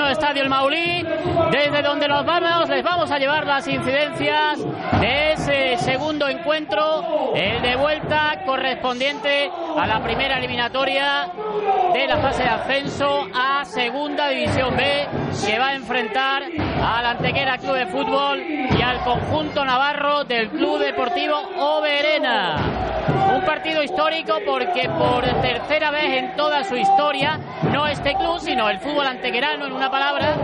nuevo estadio El Maulí, desde donde nos vamos, les vamos a llevar las incidencias de ese segundo encuentro, el de vuelta correspondiente a la primera eliminatoria de la fase de ascenso a Segunda División B, que va a enfrentar al Antequera Club de Fútbol y al conjunto navarro del Club Deportivo Oberena. Un partido histórico porque por tercera vez en toda su historia, no este club, sino el fútbol antequerano, en una palabra,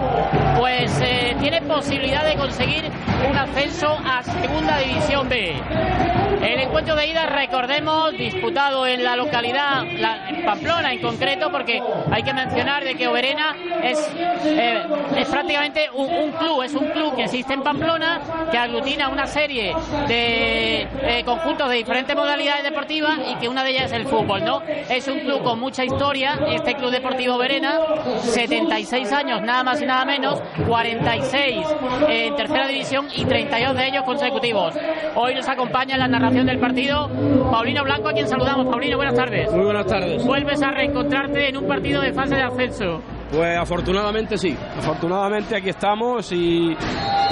pues eh, tiene posibilidad de conseguir un ascenso a Segunda División B. El encuentro de ida, recordemos, disputado en la localidad, la, en Pamplona en concreto, porque hay que mencionar de que Oberena es, eh, es prácticamente un, club, es un club que existe en Pamplona, que aglutina una serie de eh, conjuntos de diferentes modalidades deportivas y que una de ellas es el fútbol, ¿no? Es un club con mucha historia, este Club Deportivo Oberena, 76 años, nada más y nada menos, 46 en tercera división y 32 de ellos consecutivos. Hoy nos acompaña la narración del partido Paulino Blanco, a quien saludamos. Paulino, buenas tardes. Muy buenas tardes. Vuelves a reencontrarte en un partido de fase de ascenso. Pues afortunadamente sí, afortunadamente aquí estamos y,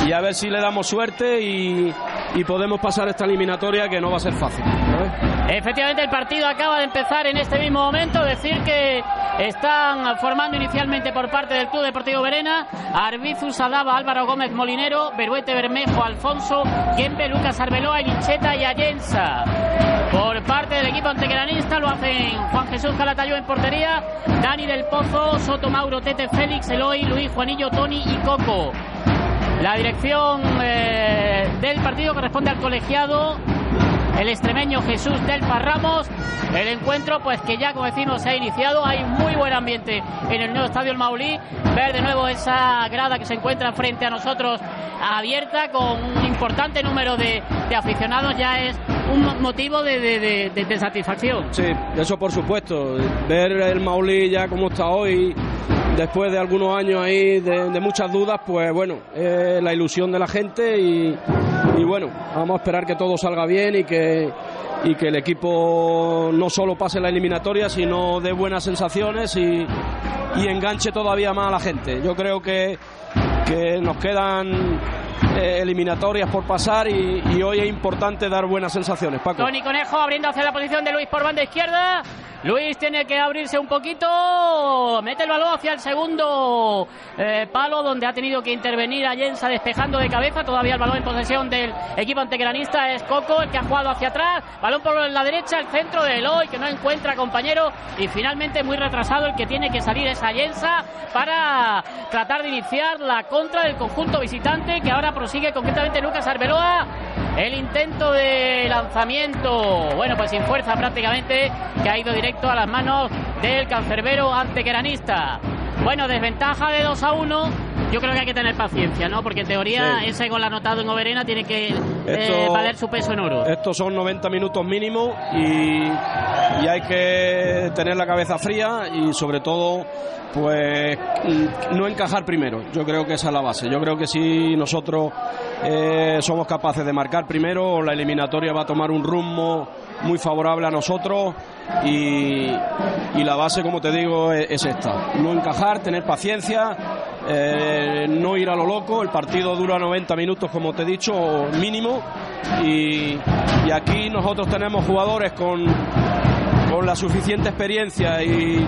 y a ver si le damos suerte y, y, podemos pasar esta eliminatoria que no va a ser fácil. Efectivamente el partido acaba de empezar en este mismo momento, decir que están formando inicialmente por parte del Club Deportivo Verena, Arbizu Sadaba, Álvaro Gómez Molinero, Beruete Bermejo, Alfonso, Gembe, Lucas Arbeloa, Lincheta y Allensa. Por parte del equipo antequeranista lo hacen Juan Jesús Calatayud en portería, Dani del Pozo, Soto Mauro, Tete Félix, Eloy, Luis, Juanillo, Tony y Coco. La dirección eh, del partido corresponde al colegiado, el extremeño Jesús del Ramos. El encuentro, pues que ya como decimos se ha iniciado, hay muy buen ambiente en el nuevo estadio El Maulí. Ver de nuevo esa grada que se encuentra frente a nosotros abierta con un importante número de, aficionados ya es un motivo de, de, satisfacción. Sí, eso por supuesto. Ver el Maulí ya como está hoy, después de algunos años ahí de, muchas dudas, pues bueno, la ilusión de la gente y, bueno, vamos a esperar que todo salga bien y que, y que el equipo no solo pase la eliminatoria, sino dé buenas sensaciones y, enganche todavía más a la gente. Yo creo que, que nos quedan eh, eliminatorias por pasar y, y, hoy es importante dar buenas sensaciones. Paco. Tony Conejo abriendo hacia la posición de Luis por banda izquierda. Luis tiene que abrirse un poquito, mete el balón hacia el segundo eh, palo donde ha tenido que intervenir Allensa despejando de cabeza, todavía el balón en posesión del equipo antegranista es Coco el que ha jugado hacia atrás, balón por la derecha, el centro de Eloy que no encuentra compañero. Y finalmente muy retrasado el que tiene que salir es Allensa para tratar de iniciar la contra del conjunto visitante que ahora prosigue concretamente Lucas Arbeloa. El intento de lanzamiento, bueno, pues sin fuerza prácticamente, que ha ido directo a las manos del cancerbero antequeranista. Bueno, desventaja de 2 a 1. Yo creo que hay que tener paciencia, ¿no? Porque en teoría sí. ese gol anotado en Oberena tiene que Esto, eh, valer su peso en oro. Estos son 90 minutos mínimo y, y hay que tener la cabeza fría y sobre todo pues no encajar primero. Yo creo que esa es la base. Yo creo que si nosotros eh, somos capaces de marcar primero, la eliminatoria va a tomar un rumbo muy favorable a nosotros y, la base, como te digo, es, es, esta. No encajar, tener paciencia, eh, no ir a lo loco. El partido dura 90 minutos, como te he dicho, mínimo. Y, y aquí nosotros tenemos jugadores con, con la suficiente experiencia y,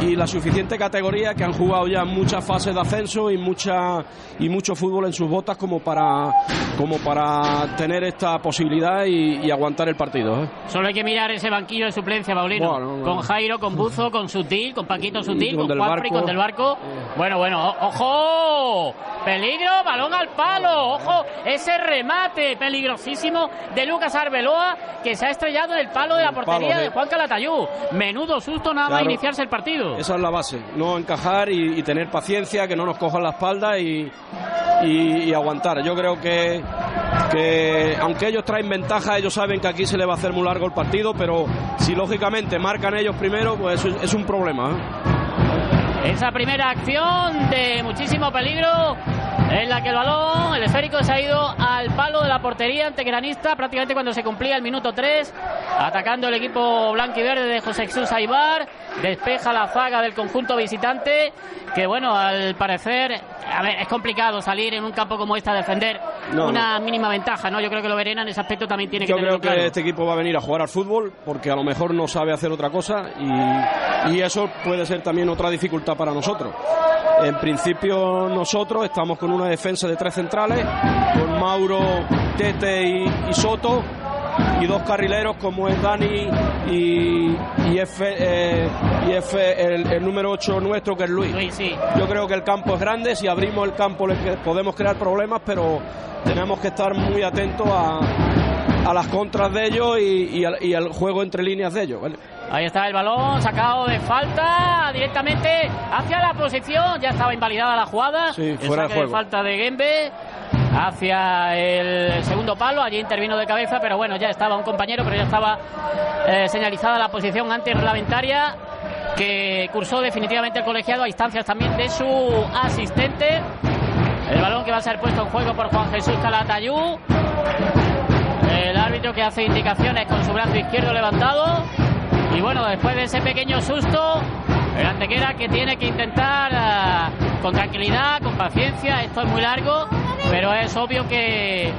y la suficiente categoría que han jugado ya muchas fases de ascenso y mucha y mucho fútbol en sus botas como para como para tener esta posibilidad y, y aguantar el partido. ¿eh? Solo hay que mirar ese banquillo de suplencia, Paulino. Bueno. Con Jairo, con Buzo, con Sutil, con Paquito Sutil, con, con Juanfri, con Del Barco. Bueno, bueno, ojo, peligro, balón al palo, ojo, ese remate peligrosísimo de Lucas Arbeloa que se ha estrellado en el palo de la portería de... de Juan Calatayú. Menudo susto nada más iniciarse el partido. Esa es la base, no encajar y, tener paciencia, que no nos cojan la espalda y, aguantar. Yo creo que, que, aunque ellos traen ventaja, ellos saben que aquí se le va a hacer muy largo el partido, pero si lógicamente marcan ellos primero, pues es, es un problema. ¿eh? esa primera acción de muchísimo peligro en la que el balón, el esférico, se ha ido al palo de la portería antegranista prácticamente cuando se cumplía el minuto 3, atacando el equipo blanco y verde de José Jesús Aibar, despeja la zaga del conjunto visitante, que bueno, al parecer, a ver, es complicado salir en un campo como este a defender una mínima ventaja, ¿no? Yo creo que lo Verena en ese aspecto también tiene que Yo creo que este equipo va a venir a jugar al fútbol porque a lo mejor no sabe hacer otra cosa y, y eso puede ser también otra dificultad para nosotros. En principio nosotros estamos con una defensa de tres centrales, con Mauro, Tete y, Soto, y dos carrileros como es Dani y, y F, eh, y F el, número 8 nuestro que es Luis. Yo creo que el campo es grande, si abrimos el campo podemos crear problemas, pero tenemos que estar muy atentos a, a las contras de ellos y, al, juego entre líneas de ellos. Ahí está el balón sacado de falta directamente hacia la posición. Ya estaba invalidada la jugada. Sí, fuera de, falta de Gembe hacia el segundo palo. Allí intervino de cabeza, pero bueno, ya estaba un compañero, pero ya estaba eh, señalizada la posición antirreglamentaria que cursó definitivamente el colegiado a instancias también de su asistente. El balón que va a ser puesto en juego por Juan Jesús Calatayú. El árbitro que hace indicaciones con su brazo izquierdo levantado. Y bueno, después de ese pequeño susto, el Antequera que tiene que intentar eh, con tranquilidad, con paciencia. Esto es muy largo, pero es obvio que,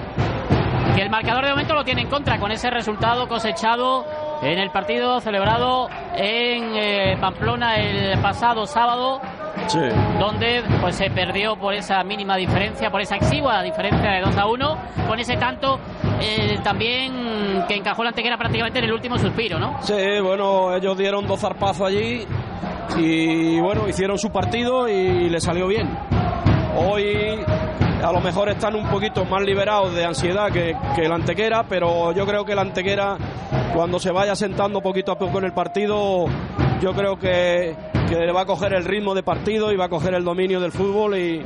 que el marcador de momento lo tiene en contra con ese resultado cosechado en el partido celebrado en eh, Pamplona el pasado sábado. Donde pues se perdió por esa mínima diferencia, por esa exigua diferencia de 2 a 1, con ese tanto eh, también que encajó la Antequera prácticamente en el último suspiro, ¿no? Sí, bueno, ellos dieron dos zarpazos allí y bueno, hicieron su partido y le salió bien. Hoy a lo mejor están un poquito más liberados de ansiedad que, que el Antequera, pero yo creo que el Antequera cuando se vaya sentando poquito a poco en el partido, yo creo que, que le va a coger el ritmo de partido y va a coger el dominio del fútbol y,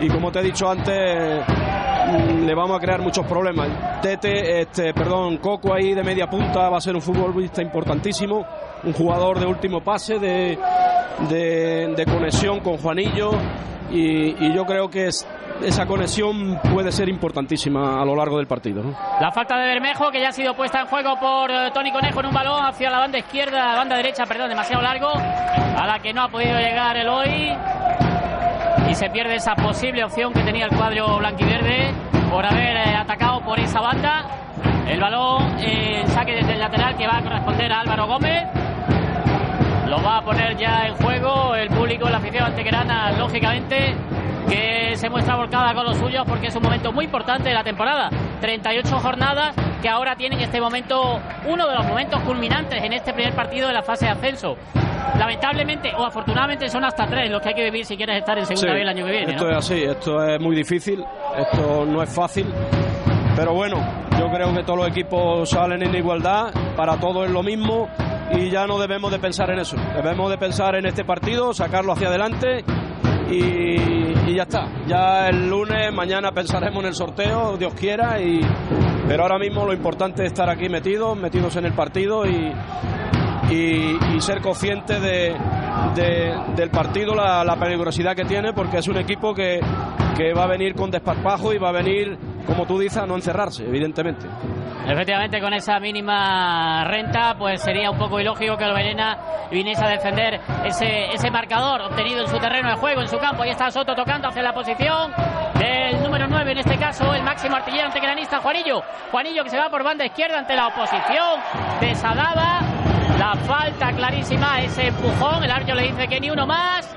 y como te he dicho antes, le vamos a crear muchos problemas. Tete, este, perdón, Coco ahí de media punta va a ser un futbolista importantísimo, un jugador de último pase, de, de, conexión con Juanillo y, yo creo que esa conexión puede ser importantísima a lo largo del partido. La falta de Bermejo que ya ha sido puesta en juego por eh, Tony Conejo en un balón hacia la banda izquierda, la banda derecha, perdón, demasiado largo, a la que no ha podido llegar el hoy y se pierde esa posible opción que tenía el cuadro blanquiverde por haber eh, atacado por esa banda. El balón en saque desde el lateral que va a corresponder a Álvaro Gómez. Lo va a poner ya en juego el público, la afición antequerana, lógicamente, que se muestra volcada con los suyos porque es un momento muy importante de la temporada. 38 jornadas que ahora tienen en este momento uno de los momentos culminantes en este primer partido de la fase de ascenso lamentablemente o afortunadamente son hasta tres los que hay que vivir si quieres estar en segunda vez el año que viene. Esto es así, esto es muy difícil, esto no es fácil, pero bueno, yo creo que todos los equipos salen en igualdad, para todos es lo mismo y ya no debemos de pensar en eso, debemos de pensar en este partido, sacarlo hacia adelante y, ya está. Ya el lunes, mañana pensaremos en el sorteo, Dios quiera, y, pero ahora mismo lo importante es estar aquí metidos, metidos en el partido y, y, ser consciente de, del partido, la, peligrosidad que tiene, porque es un equipo que, que va a venir con desparpajo y va a venir, como tú dices, a no encerrarse, evidentemente. Efectivamente, con esa mínima renta, pues sería un poco ilógico que el Verena viniese a defender ese, ese marcador obtenido en su terreno de juego, en su campo. Ahí está Soto tocando hacia la posición del número 9, en este caso, el máximo artillero antegranista, Juanillo. Juanillo que se va por banda izquierda ante la oposición de Sadaba. La falta clarísima, ese empujón. El árbitro le dice que ni uno más.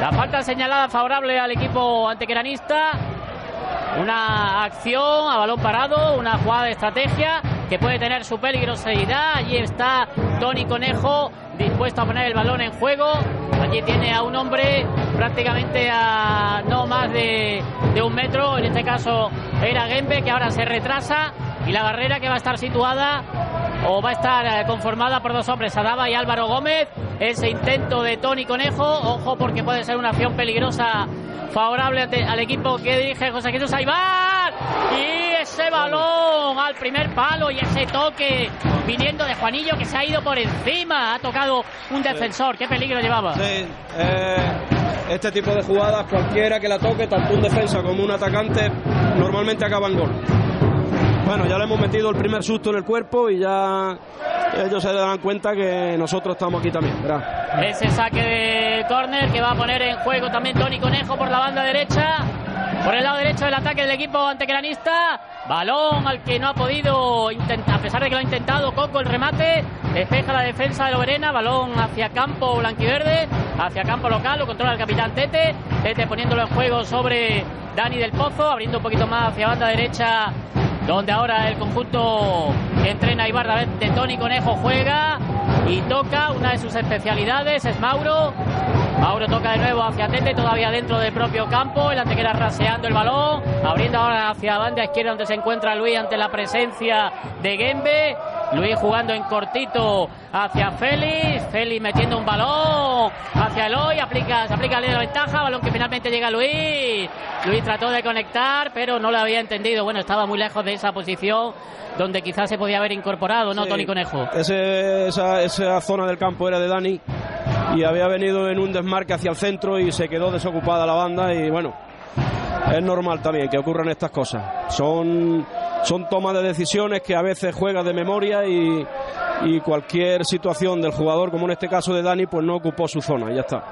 La falta señalada favorable al equipo antequeranista. Una acción a balón parado, una jugada de estrategia que puede tener su peligrosidad. Allí está Tony Conejo dispuesto a poner el balón en juego. Allí tiene a un hombre prácticamente a no más de, de un metro. En este caso era Gembe que ahora se retrasa y la barrera que va a estar situada o va a estar eh, conformada por dos hombres, Adaba y Álvaro Gómez. Ese intento de Tony Conejo, ojo porque puede ser una acción peligrosa favorable al equipo que dirige José Jesús Aibar. Y ese balón al primer palo y ese toque viniendo de Juanillo que se ha ido por encima. Ha tocado un defensor. ¿Qué peligro llevaba? Sí, eh, este tipo de jugadas, cualquiera que la toque, tanto un defensa como un atacante, normalmente acaban gol. Bueno, ya le hemos metido el primer susto en el cuerpo y ya ellos se darán cuenta que nosotros estamos aquí también. Ese saque de córner que va a poner en juego también Tony Conejo por la banda derecha. Por el lado derecho del ataque del equipo antegranista. Balón al que no ha podido, intentar, a pesar de que lo ha intentado, Coco el remate. Despeja la defensa de Loberena. Balón hacia campo blanquiverde, hacia campo local. Lo controla el capitán Tete. Tete poniéndolo en juego sobre Dani del Pozo, abriendo un poquito más hacia banda derecha donde ahora el conjunto que entrena Ibarra de Tony Conejo juega y toca una de sus especialidades, es Mauro. Mauro toca de nuevo hacia Tete, todavía dentro del propio campo. El antequera raseando el balón, abriendo ahora hacia banda izquierda donde se encuentra Luis ante la presencia de Gembe. Luis jugando en cortito hacia Félix. Félix metiendo un balón hacia Eloy. Aplica, se aplica la ventaja. Balón que finalmente llega a Luis. Luis trató de conectar, pero no lo había entendido. Bueno, estaba muy lejos de esa posición donde quizás se podía haber incorporado, ¿no, Tony Conejo? esa, esa zona del campo era de Dani y había venido en un desmarque hacia el centro y se quedó desocupada la banda y bueno, es normal también que ocurran estas cosas. Son, son tomas de decisiones que a veces juega de memoria y, y cualquier situación del jugador, como en este caso de Dani, pues no ocupó su zona, ya está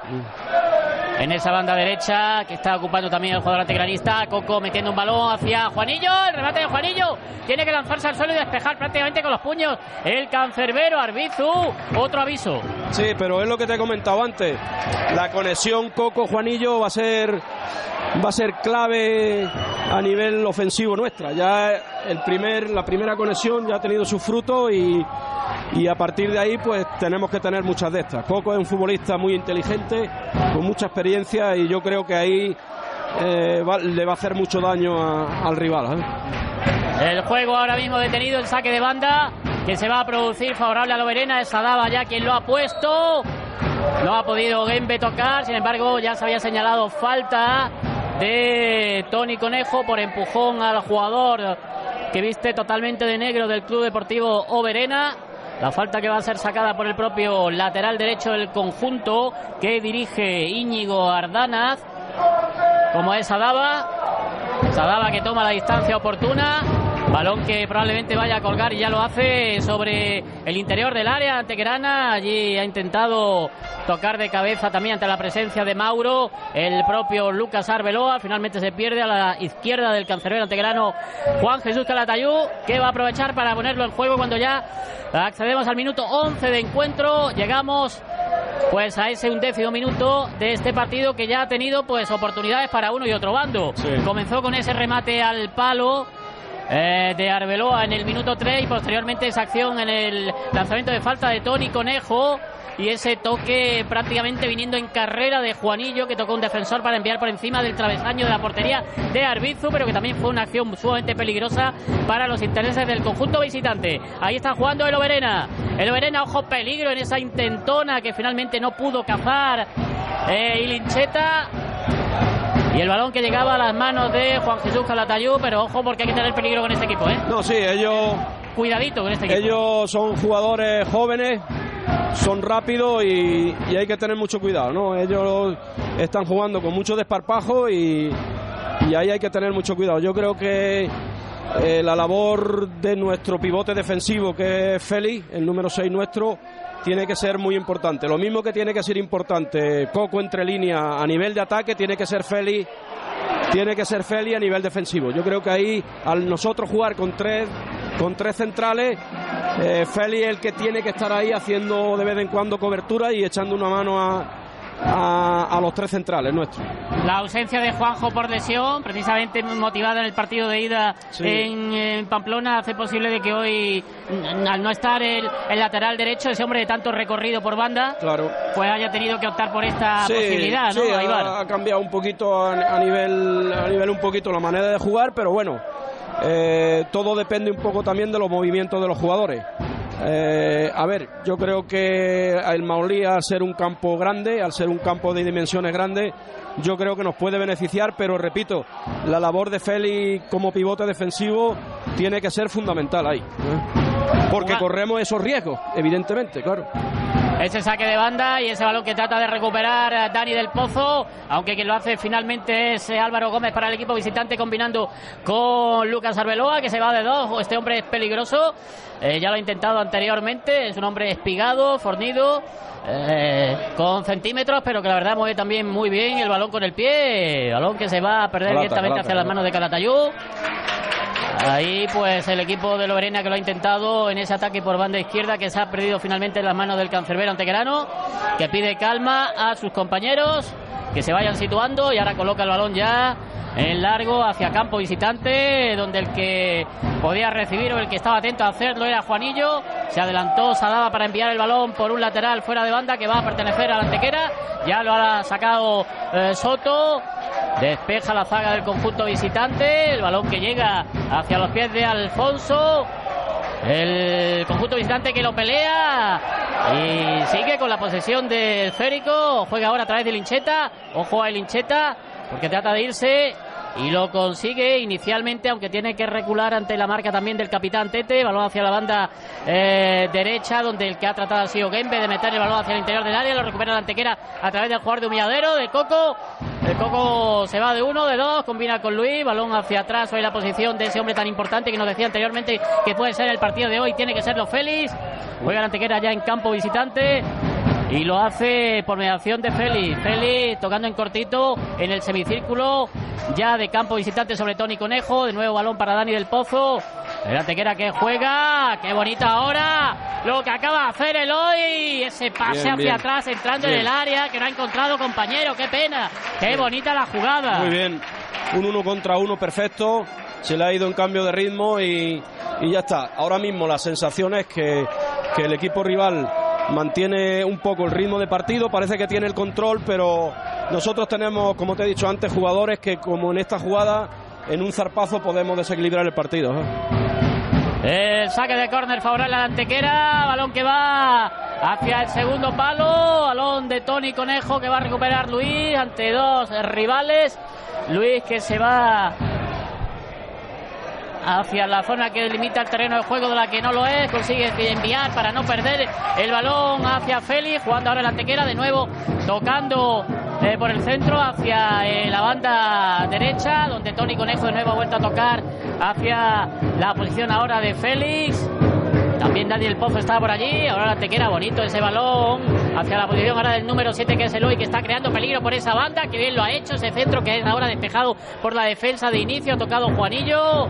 en esa banda derecha que está ocupando también el jugador antegranista. Coco metiendo un balón hacia Juanillo. El remate de Juanillo. Tiene que lanzarse al suelo y despejar prácticamente con los puños el cancerbero Arbizu. Otro aviso. Sí, pero es lo que te he comentado antes. La conexión Coco-Juanillo va a ser va a ser clave a nivel ofensivo nuestra. Ya el primer, la primera conexión ya ha tenido su fruto y, y a partir de ahí pues tenemos que tener muchas de estas. Coco es un futbolista muy inteligente, con mucha experiencia y yo creo que ahí eh, le va a hacer mucho daño al rival. ¿eh? El juego ahora mismo detenido, el saque de banda que se va a producir favorable a Loberena, es Adaba ya quien lo ha puesto. No ha podido Gembe tocar, sin embargo ya se había señalado falta de Tony Conejo por empujón al jugador que viste totalmente de negro del Club Deportivo Oberena. La falta que va a ser sacada por el propio lateral derecho del conjunto que dirige Íñigo Ardanaz, como es Adaba. Sadaba que toma la distancia oportuna. Balón que probablemente vaya a colgar y ya lo hace sobre el interior del área ante Grana. Allí ha intentado tocar de cabeza también ante la presencia de Mauro. El propio Lucas Arbeloa finalmente se pierde a la izquierda del cancerbero antegrano Juan Jesús Calatayú, que va a aprovechar para ponerlo en juego cuando ya accedemos al minuto 11 de encuentro. Llegamos pues a ese undécimo minuto de este partido que ya ha tenido pues oportunidades para uno y otro bando. Comenzó con ese remate al palo eh, de Arbeloa en el minuto 3 y posteriormente esa acción en el lanzamiento de falta de Tony Conejo y ese toque prácticamente viniendo en carrera de Juanillo que tocó un defensor para enviar por encima del travesaño de la portería de Arbizu, pero que también fue una acción sumamente peligrosa para los intereses del conjunto visitante. Ahí está jugando el Oberena. El Oberena, ojo peligro en esa intentona que finalmente no pudo cazar eh, y Lincheta y el balón que llegaba a las manos de Juan Jesús Calatayú, pero ojo porque hay que tener peligro con este equipo, ¿eh? No, sí, ellos. Cuidadito con este equipo. Ellos son jugadores jóvenes, son rápidos y, hay que tener mucho cuidado, ¿no? Ellos están jugando con mucho desparpajo y, y ahí hay que tener mucho cuidado. Yo creo que eh, la labor de nuestro pivote defensivo, que es Félix, el número 6 nuestro, tiene que ser muy importante. Lo mismo que tiene que ser importante Coco entre línea a nivel de ataque, tiene que ser Feli, tiene que ser Feli a nivel defensivo. Yo creo que ahí, al nosotros jugar con tres, con tres centrales, eh, Feli es el que tiene que estar ahí haciendo de vez en cuando cobertura y echando una mano a, a, los tres centrales nuestros. La ausencia de Juanjo por lesión, precisamente motivada en el partido de ida en, Pamplona, hace posible de que hoy, al no estar el, lateral derecho, ese hombre de tanto recorrido por banda, claro. pues haya tenido que optar por esta posibilidad, ¿no? Ha, cambiado un poquito a, nivel, a nivel un poquito la manera de jugar, pero bueno, eh, todo depende un poco también de los movimientos de los jugadores Eh, a ver, yo creo que el Maulí, al ser un campo grande, al ser un campo de dimensiones grandes, yo creo que nos puede beneficiar, pero repito, la labor de Félix como pivote defensivo tiene que ser fundamental ahí. ¿eh? Porque corremos esos riesgos, evidentemente, claro. Ese saque de banda y ese balón que trata de recuperar Dani del Pozo, aunque quien lo hace finalmente es Álvaro Gómez para el equipo visitante combinando con Lucas Arbeloa, que se va de dos. Este hombre es peligroso, eh, ya lo ha intentado anteriormente, es un hombre espigado, fornido. Eh, con centímetros, pero que la verdad mueve también muy bien el balón con el pie. Balón que se va a perder directamente hacia las manos de Calatayud. Ahí pues el equipo de Loberena que lo ha intentado en ese ataque por banda izquierda que se ha perdido finalmente en las manos del cancerbero antequerano que pide calma a sus compañeros que se vayan situando y ahora coloca el balón ya en largo hacia campo visitante, donde el que podía recibir o el que estaba atento a hacerlo era Juanillo. Se adelantó Sadaba para enviar el balón por un lateral fuera de banda que va a pertenecer a la Antequera. Ya lo ha sacado eh, Soto. Despeja la zaga del conjunto visitante. El balón que llega hacia los pies de Alfonso. El conjunto visitante que lo pelea y sigue con la posesión del Férico. Juega ahora a través de Lincheta. Ojo a Lincheta porque trata de irse y lo consigue inicialmente, aunque tiene que recular ante la marca también del capitán Tete. Balón hacia la banda eh, derecha, donde el que ha tratado ha sido Gembe de meter el balón hacia el interior del área. Lo recupera la antequera a través del jugador de humilladero, de Coco. El Coco se va de uno, de dos, combina con Luis. Balón hacia atrás. Hoy la posición de ese hombre tan importante que nos decía anteriormente que puede ser el partido de hoy. Tiene que serlo Félix. Juega la antequera ya en campo visitante. Y lo hace por mediación de Félix. Félix tocando en cortito en el semicírculo ya de campo visitante sobre Tony Conejo. De nuevo balón para Dani del Pozo. El antequera que juega. Qué bonita ahora. Lo que acaba de hacer el hoy. Ese pase hacia atrás entrando en el área que no ha encontrado compañero. Qué pena. Qué bonita la jugada. Muy bien. Un uno contra uno perfecto. Se le ha ido en cambio de ritmo y, y ya está. Ahora mismo la sensación es que, que el equipo rival mantiene un poco el ritmo de partido, parece que tiene el control, pero nosotros tenemos, como te he dicho antes, jugadores que como en esta jugada, en un zarpazo podemos desequilibrar el partido. El saque de córner favorable a la antequera, balón que va hacia el segundo palo, balón de Tony Conejo que va a recuperar Luis ante dos rivales. Luis que se va hacia la zona que delimita el terreno de juego de la que no lo es, consigue enviar para no perder el balón hacia Félix, jugando ahora la antequera de nuevo, tocando eh, por el centro hacia eh, la banda derecha, donde Tony Conejo de nuevo ha vuelto a tocar hacia la posición ahora de Félix. También Daniel Pozo está por allí. Ahora la tequera, bonito ese balón. Hacia la posición ahora del número 7 que es Eloy, que está creando peligro por esa banda. Que bien lo ha hecho ese centro que es ahora despejado por la defensa de inicio. Ha tocado Juanillo.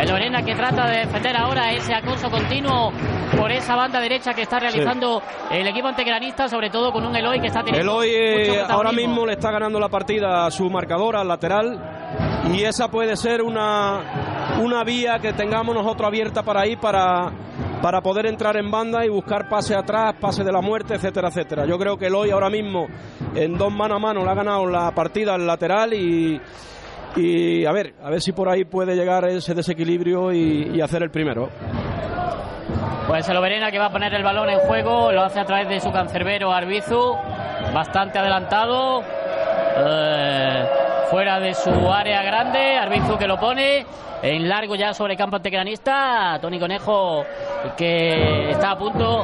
El Lorena que trata de defender ahora ese acoso continuo por esa banda derecha que está realizando el equipo antegranista, sobre todo con un Eloy que está teniendo. Eloy eh, ahora mismo le está ganando la partida a su marcador, al lateral. Y esa puede ser una, una vía que tengamos nosotros abierta para ahí para para poder entrar en banda y buscar pase atrás, pase de la muerte, etcétera, etcétera. Yo creo que el hoy ahora mismo en dos mano a mano le ha ganado la partida al lateral y, a ver, a ver si por ahí puede llegar ese desequilibrio y, hacer el primero. Pues el Oberena que va a poner el balón en juego, lo hace a través de su cancerbero Arbizu, bastante adelantado. Eh, fuera de su área grande. Arbizu que lo pone en largo ya sobre campo antecanista. Tony Conejo que está a punto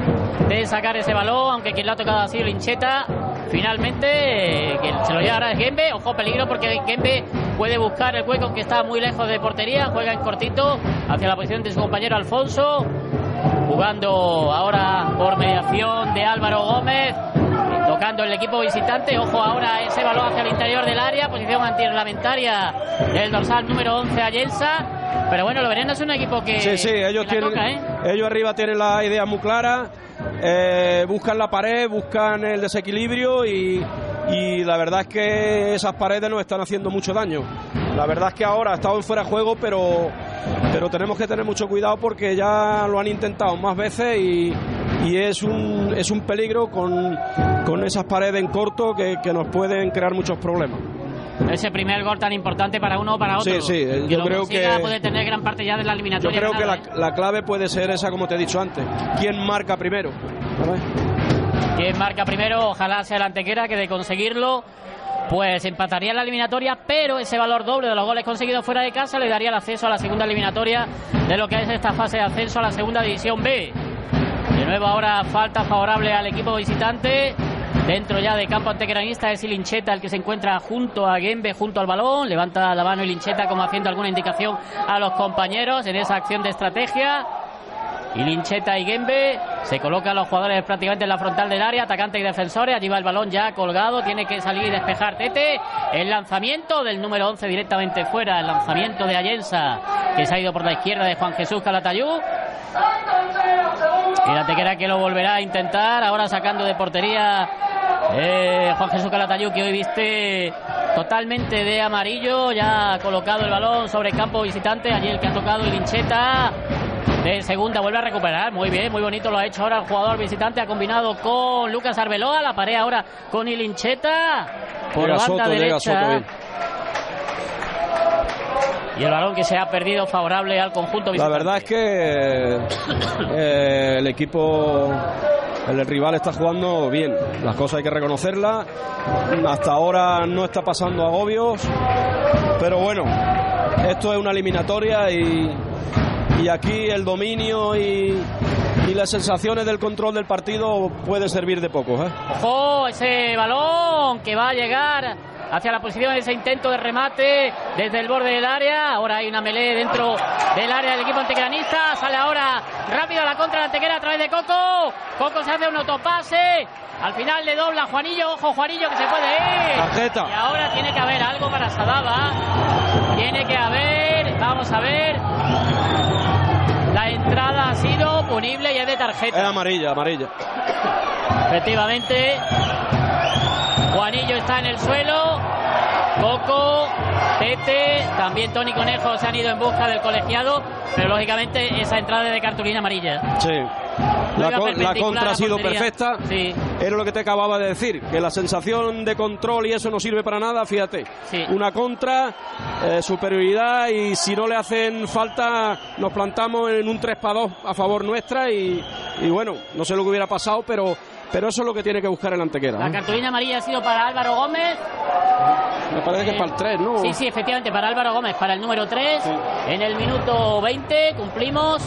de sacar ese balón, aunque quien lo ha tocado ha sido Lincheta. Finalmente, que se lo lleva ahora Gembe. Ojo, peligro porque Gembe puede buscar el hueco que está muy lejos de portería. Juega en cortito hacia la posición de su compañero Alfonso. Jugando ahora por mediación de Álvaro Gómez el equipo visitante. Ojo ahora ese balón hacia el interior del área, posición antirreglamentaria del dorsal número 11 a Pero bueno, lo veremos es un equipo que. Sí, sí, ellos, tienen, ¿eh? ellos arriba tienen la idea muy clara. Eh, buscan la pared, buscan el desequilibrio y, y la verdad es que esas paredes nos están haciendo mucho daño. La verdad es que ahora ha estado en fuera de juego, pero, pero tenemos que tener mucho cuidado porque ya lo han intentado más veces y, y es un, es un peligro con, con esas paredes en corto que, que nos pueden crear muchos problemas. ese primer gol tan importante para uno o para otro. Sí, sí, Que yo lo creo que- puede tener gran parte ya de la Yo eliminatoria. creo que la, ¿eh? la clave puede ser esa, como te he dicho antes. ¿Quién marca primero? Quien marca primero, ojalá sea la Antequera, que de conseguirlo, pues empataría la eliminatoria, pero ese valor doble de los goles conseguidos fuera de casa le daría el acceso a la segunda eliminatoria de lo que es esta fase de ascenso a la segunda división B. De nuevo ahora falta favorable al equipo visitante. Dentro ya de campo antequeranista es Lincheta el que se encuentra junto a Gembe, junto al balón. Levanta la mano y Lincheta como haciendo alguna indicación a los compañeros en esa acción de estrategia. Y Lincheta y Gembe se colocan los jugadores prácticamente en la frontal del área, atacante y defensores. Allí va el balón ya colgado, tiene que salir y despejar Tete. El lanzamiento del número 11 directamente fuera, el lanzamiento de Ayensa que se ha ido por la izquierda de Juan Jesús Calatayú. Y la tequera que lo volverá a intentar, ahora sacando de portería eh, Juan Jesús Calatayú, que hoy viste totalmente de amarillo, ya ha colocado el balón sobre el campo visitante, allí el que ha tocado el Lincheta de segunda vuelve a recuperar, muy bien, muy bonito lo ha hecho ahora el jugador visitante, ha combinado con Lucas Arbeloa, la pared ahora con Ilincheta por Llega banda Soto, llega derecha. Soto. Y el balón que se ha perdido favorable al conjunto La visitante. verdad es que eh, el equipo, el rival está jugando bien. Las cosas hay que reconocerlas. Hasta ahora no está pasando agobios. Pero bueno, esto es una eliminatoria y, y aquí el dominio y, y las sensaciones del control del partido puede servir de poco. ¿eh? Ojo, ese balón que va a llegar hacia la posición de ese intento de remate desde el borde del área. Ahora hay una melee dentro del área del equipo antequeranista. Sale ahora rápido a la contra de Antequera a través de Coco. Coco se hace un autopase. Al final le dobla Juanillo. Ojo, Juanillo que se puede ir. Tarjeta. Y ahora tiene que haber algo para Sadaba. Tiene que haber, vamos a ver. La entrada ha sido punible y es de Es tarjeta. amarilla, amarilla. Efectivamente. Juanillo está en el suelo. Tete, también Tony Conejo se han ido en busca del colegiado, pero lógicamente esa entrada de cartulina amarilla. Sí. La, con- la contra ha sido perfecta. Sí. Era lo que te acababa de decir, que la sensación de control y eso no sirve para nada, fíjate. Sí. Una contra, eh, superioridad y si no le hacen falta nos plantamos en un 3 para 2 a favor nuestra y, y bueno, no sé lo que hubiera pasado, pero, pero eso es lo que tiene que buscar el antequera. La ¿no? cartulina amarilla ha sido para Álvaro Gómez. Me parece que es para el 3, ¿no? Sí, sí, efectivamente, para Álvaro Gómez, para el número 3. Sí. En el minuto 20 cumplimos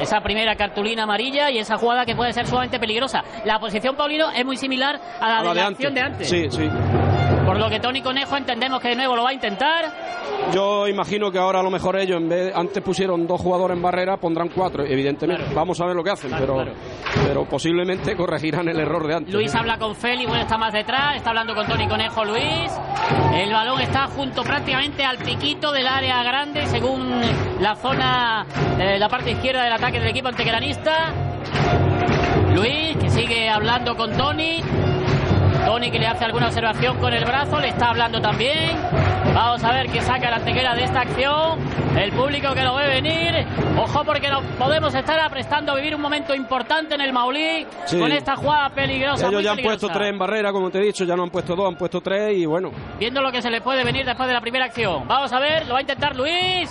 esa primera cartulina amarilla y esa jugada que puede ser sumamente peligrosa. La posición Paulino es muy similar a la, A la de la acción de antes. Sí, sí. Por lo que Tony Conejo entendemos que de nuevo lo va a intentar. Yo imagino que ahora a lo mejor ellos, en vez antes pusieron dos jugadores en barrera, pondrán cuatro, evidentemente. Claro. Vamos a ver lo que hacen, Claro, pero, claro. pero posiblemente corregirán el error de antes. Luis habla con Feli, bueno, está más detrás, está hablando con Tony Conejo Luis. El balón está junto prácticamente al piquito del área grande, según la zona, eh, la parte izquierda del ataque del equipo antequeranista. Luis, que sigue hablando con Tony. Tony que le hace alguna observación con el brazo, le está hablando también. Vamos a ver qué saca el antequera de esta acción. El público que lo ve venir. Ojo porque nos podemos estar aprestando a vivir un momento importante en el Maulí Sí. con esta jugada peligrosa. Ellos ya han peligrosa. puesto tres en barrera, como te he dicho, ya no han puesto dos, han puesto tres y bueno, Viendo lo que se le puede venir después de la primera acción. Vamos a ver, lo va a intentar Luis.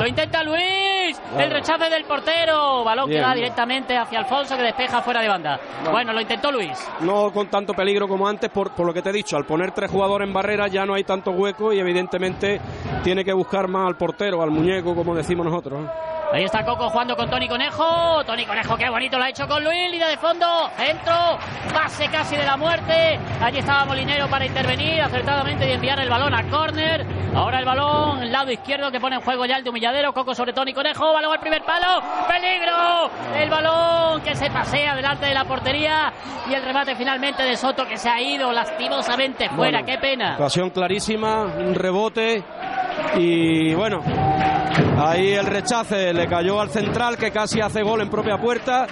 Lo intenta Luis. El rechace del portero. Balón Bien. que va directamente hacia Alfonso que despeja fuera de banda. Bueno, lo intentó Luis. no con tanto peligro como antes, por, por lo que te he dicho, al poner tres jugadores en barrera ya no hay tanto hueco y evidentemente tiene que buscar más al portero, al muñeco, como decimos nosotros. ¿eh? Ahí está Coco jugando con Tony Conejo. Tony Conejo, qué bonito lo ha hecho con Luis. Línea de fondo. Centro. Base casi de la muerte. Allí estaba Molinero para intervenir acertadamente y enviar el balón a córner. Ahora el balón, el lado izquierdo que pone en juego ya el de humilladero. Coco sobre Tony Conejo. Balón al primer palo. ¡Peligro! El balón que se pasea delante de la portería. Y el remate finalmente de Soto que se ha ido lastimosamente fuera. Bueno, ¡Qué pena! Ocasión clarísima, un rebote y bueno, ahí el rechace le cayó al central que casi hace gol en propia puerta.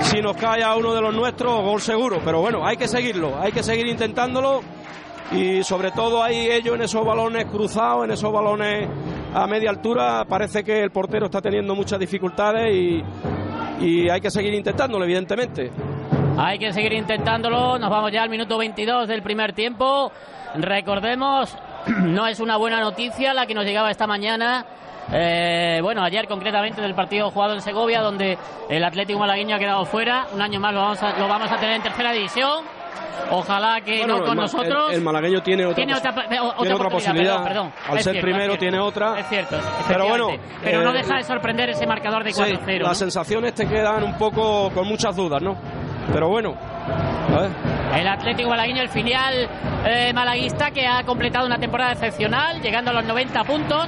Si nos cae a uno de los nuestros, gol seguro. Pero bueno, hay que seguirlo, hay que seguir intentándolo. Y sobre todo ahí ellos en esos balones cruzados, en esos balones a media altura, parece que el portero está teniendo muchas dificultades y, y hay que seguir intentándolo, evidentemente. Hay que seguir intentándolo. Nos vamos ya al minuto 22 del primer tiempo. Recordemos no es una buena noticia la que nos llegaba esta mañana. Eh, bueno, ayer concretamente del partido jugado en Segovia, donde el Atlético malagueño ha quedado fuera. Un año más lo vamos a, lo vamos a tener en tercera división. Ojalá que Bueno, no con el nosotros. El, el malagueño tiene otra, Tiene pos- otra, o- tiene otra posibilidad. perdón, perdón. Al Es ser cierto, primero tiene otra. Es cierto, Pero bueno. Pero no eh, deja de sorprender ese marcador de Sí, 4-0. ¿no? las sensaciones te quedan un poco con muchas dudas, ¿no? Pero bueno, a ver. El Atlético Malagueño, el filial eh, malaguista que ha completado una temporada excepcional, llegando a los 90 puntos.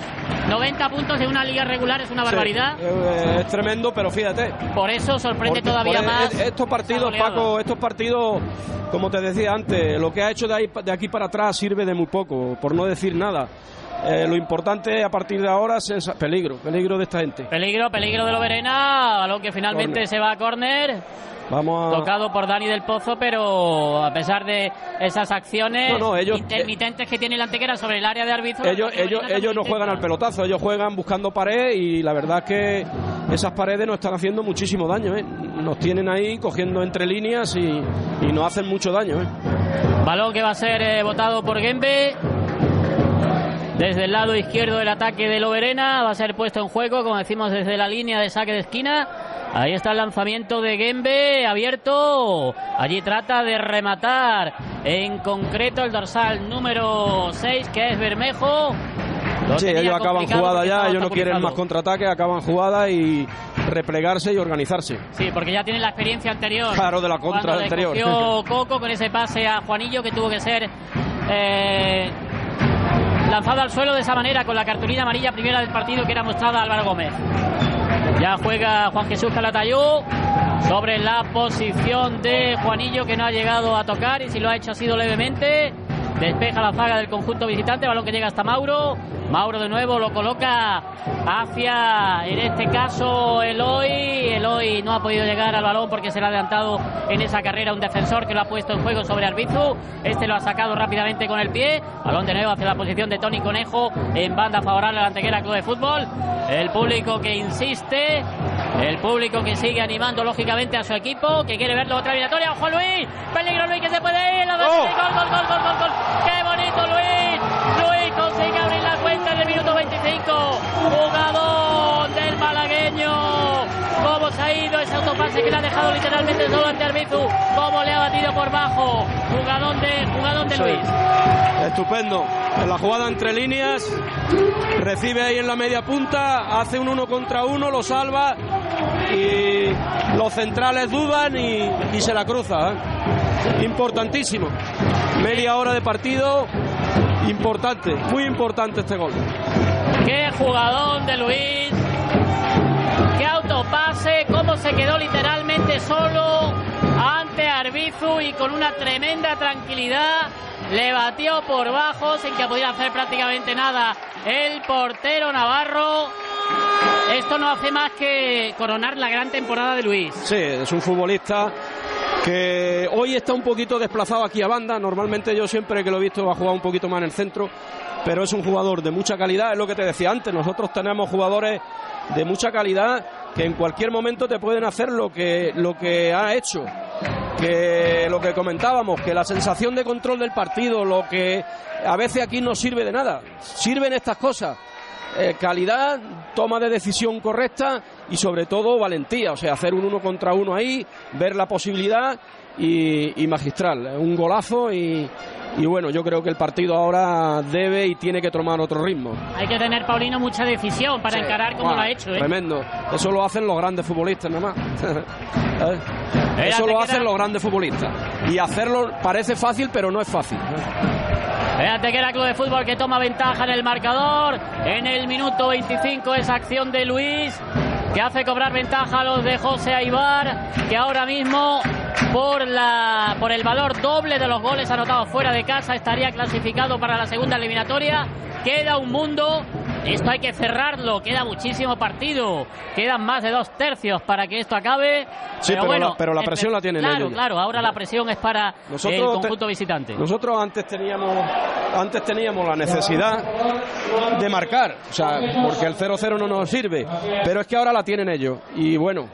90 puntos en una liga regular es una barbaridad. Sí, eh, es tremendo, pero fíjate. Por eso sorprende porque- todavía porque más. es- Estos partidos. Paco, estos partidos, como te decía antes, lo que ha hecho de, ahí, de aquí para atrás sirve de muy poco, por no decir nada. Eh, lo importante a partir de ahora es peligro, peligro de esta gente. Peligro, peligro de Loberena, balón que finalmente se va a córner, Vamos a. tocado por Dani del Pozo, pero a pesar de esas acciones No, no, ellos- intermitentes que tiene el Antequera sobre el área de el Ellos, ellos, ellos no juegan al pelotazo, ellos juegan buscando pared y la verdad es que esas paredes nos están haciendo muchísimo daño. ¿eh? Nos tienen ahí cogiendo entre líneas y, y nos hacen mucho daño. ¿eh? Balón que va a ser eh, votado por Gembe. Desde el lado izquierdo del ataque de Loberena va a ser puesto en juego, como decimos, desde la línea de saque de esquina. Ahí está el lanzamiento de Gembe abierto. Allí trata de rematar en concreto el dorsal número 6, que es Bermejo. Lo Sí, ellos acaban jugada ya, ellos no quieren más contraataques, acaban jugada y replegarse y organizarse. Sí, porque ya tienen la experiencia anterior. Claro, de la contra Cuando anterior. Coco con ese pase a Juanillo que tuvo que ser eh, lanzado al suelo de esa manera con la cartulina amarilla primera del partido que era mostrada Álvaro Gómez. Ya juega Juan Jesús Calatayú sobre la posición de Juanillo que no ha llegado a tocar y si lo ha hecho ha sido levemente. Despeja la zaga del conjunto visitante, balón que llega hasta Mauro. Mauro de nuevo lo coloca hacia, en este caso, Eloy. Eloy no ha podido llegar al balón porque se le ha adelantado en esa carrera un defensor que lo ha puesto en juego sobre Arbizu. Este lo ha sacado rápidamente con el pie. Balón de nuevo hacia la posición de Tony Conejo en banda favorable a la Antequera Club de Fútbol. El público que insiste, el público que sigue animando lógicamente a su equipo, que quiere verlo otra eliminatoria. ¡Ojo Luis! ¡Peligro Luis que se puede ir! ¡La ¡Oh! gol, gol, gol, gol, gol, gol! ¡Qué bonito Luis! Luis consigue minuto 25. Jugador del malagueño. ¿Cómo se ha ido ese autopase que le ha dejado literalmente solo ante Arbizu? ¿Cómo le ha batido por bajo? Jugador de, jugador de Sí. Luis. Estupendo. En la jugada entre líneas, recibe ahí en la media punta, hace un uno contra uno, lo salva y los centrales dudan y, y se la cruza. ¿eh? Importantísimo. Media hora de partido, importante, muy importante este gol. Qué jugador de Luis. Qué autopase. Cómo se quedó literalmente solo ante Arbizu y con una tremenda tranquilidad le batió por bajo sin que pudiera hacer prácticamente nada el portero Navarro. Esto no hace más que coronar la gran temporada de Luis. Sí, es un futbolista que hoy está un poquito desplazado aquí a banda. Normalmente yo siempre que lo he visto va a jugar un poquito más en el centro, pero es un jugador de mucha calidad. Es lo que te decía antes. Nosotros tenemos jugadores de mucha calidad que en cualquier momento te pueden hacer lo que lo que ha hecho. Que lo que comentábamos, que la sensación de control del partido, lo que a veces aquí no sirve de nada. Sirven estas cosas. Eh, calidad, toma de decisión correcta y sobre todo valentía, o sea, hacer un uno contra uno ahí, ver la posibilidad y, y magistral, un golazo y, y bueno, yo creo que el partido ahora debe y tiene que tomar otro ritmo. Hay que tener, Paulino, mucha decisión para Sí. encarar como Buah, lo ha hecho. ¿eh? Tremendo, eso lo hacen los grandes futbolistas nada más. ¿Sabes? Eso lo hacen los grandes futbolistas y hacerlo parece fácil pero no es fácil. Fíjate que era Club de Fútbol que toma ventaja en el marcador. En el minuto 25 esa acción de Luis que hace cobrar ventaja a los de José Aibar, que ahora mismo por el valor doble de los goles anotados fuera de casa estaría clasificado para la segunda eliminatoria. Queda un mundo. Esto hay que cerrarlo, queda muchísimo partido, quedan más de dos tercios para que esto acabe. Sí, pero bueno, la- pero la presión la tienen Claro, ellos ya. claro, ahora la presión es para Nosotros el te- conjunto visitante. Nosotros antes teníamos antes teníamos la necesidad de marcar, o sea, porque el 0-0 no nos sirve, pero es que ahora la tienen ellos y bueno,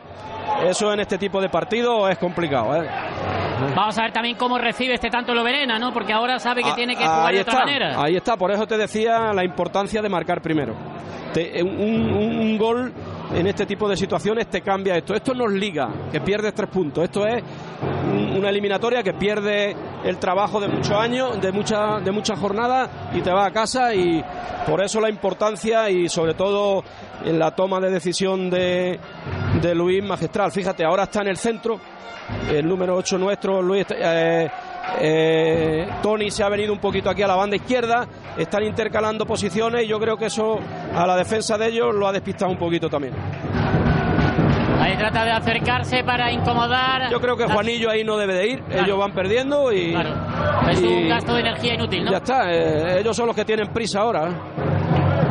eso en este tipo de partidos es complicado, ¿eh? Vamos a ver también cómo recibe este tanto lo Verena, ¿no? Porque ahora sabe que ah, tiene que jugar de otra manera. Ahí está, por eso te decía la importancia de marcar primero. un, gol en este tipo de situaciones te cambia esto. Esto no es liga, que pierdes tres puntos. Esto es una eliminatoria que pierde el trabajo de muchos años, de muchas de muchas jornadas y te va a casa y por eso la importancia y sobre todo en la toma de decisión de, de Luis Magistral. Fíjate, ahora está en el centro, el número 8 nuestro, Luis. Eh, eh, Tony se ha venido un poquito aquí a la banda izquierda, están intercalando posiciones y yo creo que eso a la defensa de ellos lo ha despistado un poquito también. Ahí trata de acercarse para incomodar. Yo creo que Juanillo ahí no debe de ir. Ellos van perdiendo y. Es un gasto de energía inútil, ¿no? Ya está. Eh, ellos son los que tienen prisa ahora.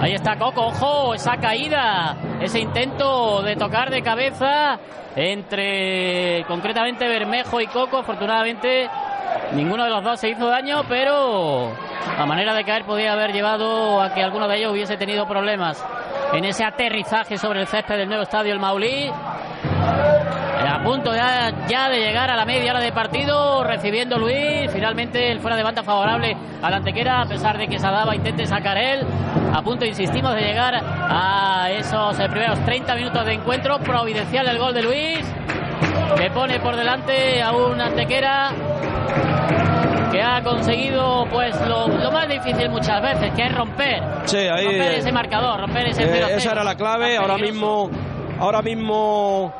Ahí está Coco, ojo, esa caída, ese intento de tocar de cabeza entre concretamente Bermejo y Coco. Afortunadamente ninguno de los dos se hizo daño, pero la manera de caer podía haber llevado a que alguno de ellos hubiese tenido problemas en ese aterrizaje sobre el césped del nuevo estadio El Maulí. A punto ya, de llegar a la media hora de partido, recibiendo Luis. Finalmente el fuera de banda favorable a la Antequera, a pesar de que Sadaba intente sacar él. A punto, insistimos, de llegar a esos eh, primeros 30 minutos de encuentro. Providencial el gol de Luis, que pone por delante a un Antequera que ha conseguido pues lo, más difícil muchas veces, que es romper. romper ese marcador, romper ese eh, Esa era la clave. Ahora mismo, ahora mismo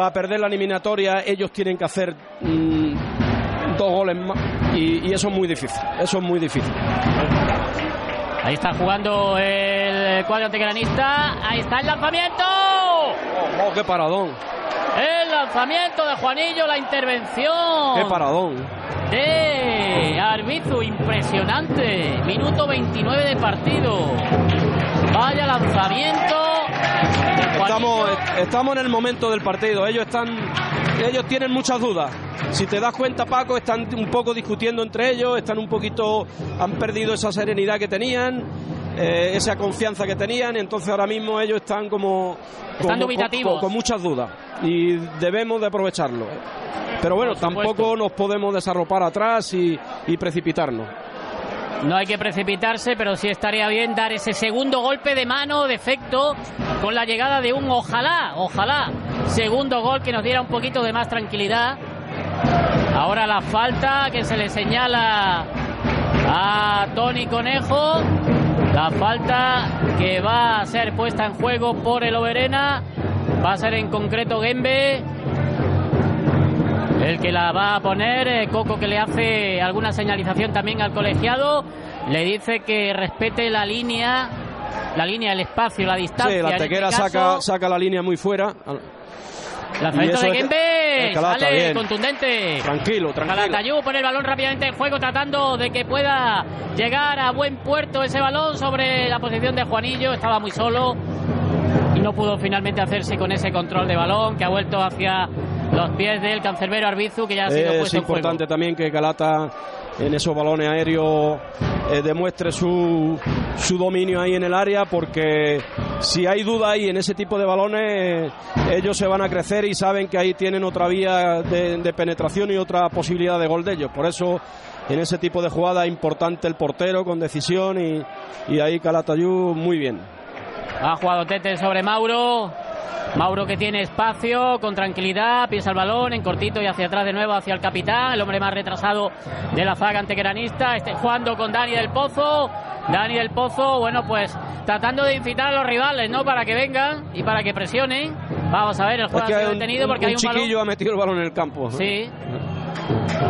para perder la eliminatoria ellos tienen que hacer mm, dos goles más y, eso es muy difícil. Eso es muy difícil. Ahí está jugando el cuadro antegranista. Ahí está el lanzamiento. Oh, oh, qué paradón. El lanzamiento de Juanillo, la intervención. Qué paradón. De Arbizu, impresionante. Minuto 29 de partido. Vaya lanzamiento. Estamos, estamos en el momento del partido. Ellos están, ellos tienen muchas dudas. Si te das cuenta, Paco, están un poco discutiendo entre ellos, están un poquito, han perdido esa serenidad que tenían eh, esa confianza que tenían. Entonces ahora mismo ellos están como, con, muchas dudas y debemos de aprovecharlo. Pero bueno, tampoco nos podemos desarropar atrás y, precipitarnos. No hay que precipitarse, pero sí estaría bien dar ese segundo golpe de mano de con la llegada de un ojalá, ojalá, segundo gol que nos diera un poquito de más tranquilidad. Ahora la falta que se le señala a Tony Conejo. La falta que va a ser puesta en juego por el Oberena va a ser en concreto Gembe. El que la va a poner, eh, Coco que le hace alguna señalización también al colegiado, le dice que respete la línea, la línea, el espacio, la distancia. Sí, la este tequera saca, saca la línea muy fuera. Lanzamiento de Kembe. Sale contundente. Tranquilo, tranquilo. Calatayud pone el balón rápidamente en juego tratando de que pueda llegar a buen puerto ese balón sobre la posición de Juanillo. Estaba muy solo y no pudo finalmente hacerse con ese control de balón que ha vuelto hacia los pies del cancerbero Arbizu que ya ha sido es importante también que Calata en esos balones aéreos eh, demuestre su, su dominio ahí en el área porque si hay duda ahí en ese tipo de balones ellos se van a crecer y saben que ahí tienen otra vía de, penetración y otra posibilidad de gol de ellos. Por eso en ese tipo de jugada importante el portero con decisión y, y ahí Calatayud muy bien. Ha jugado Tete sobre Mauro Mauro que tiene espacio, con tranquilidad, piensa el balón en cortito y hacia atrás de nuevo hacia el capitán, el hombre más retrasado de la zaga antequeranista, este jugando con Dani del Pozo. Dani del Pozo, bueno, pues tratando de incitar a los rivales, ¿no? Para que vengan y para que presionen. Vamos a ver, el juego ha sido detenido porque hay un chiquillo ha metido el balón en el campo. Sí.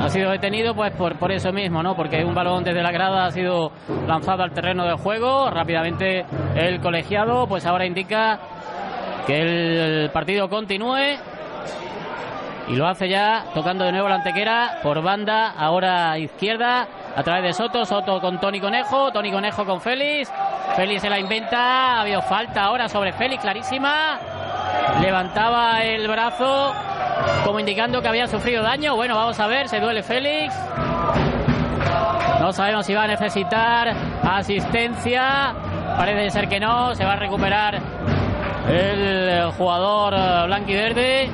Ha sido detenido pues por, por eso mismo, ¿no? Porque un balón desde la grada ha sido lanzado al terreno de juego. Rápidamente el colegiado pues ahora indica que el partido continúe. Y lo hace ya tocando de nuevo la antequera por banda, ahora izquierda, a través de Soto, Soto con Tony Conejo, Tony Conejo con Félix, Félix se la inventa, ha habido falta ahora sobre Félix, clarísima, levantaba el brazo como indicando que había sufrido daño, bueno, vamos a ver, se duele Félix, no sabemos si va a necesitar asistencia, parece ser que no, se va a recuperar el jugador blanquiverde.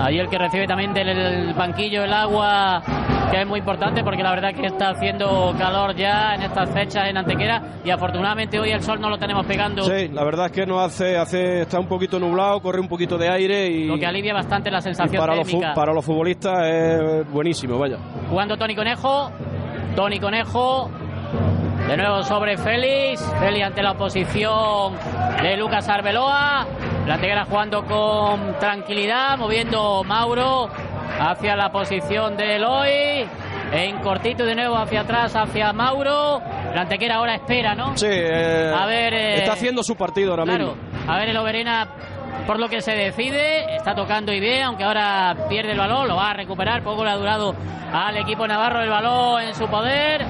Ahí el que recibe también del banquillo el agua, que es muy importante porque la verdad es que está haciendo calor ya en estas fechas en Antequera y afortunadamente hoy el sol no lo tenemos pegando. Sí, la verdad es que no hace, hace está un poquito nublado, corre un poquito de aire y lo que alivia bastante la sensación para térmica. Los, para los futbolistas es buenísimo, vaya. Jugando Tony Conejo, Tony Conejo de nuevo sobre Félix. Félix ante la oposición de Lucas Arbeloa. La jugando con tranquilidad, moviendo Mauro hacia la posición de Eloy. En cortito de nuevo hacia atrás, hacia Mauro. La Antequera ahora espera, ¿no? Sí, eh, a ver, eh, está haciendo su partido ahora claro, mismo. A ver, el Oberena por lo que se decide. Está tocando y bien, aunque ahora pierde el balón, lo va a recuperar. Poco le ha durado al equipo navarro el balón en su poder.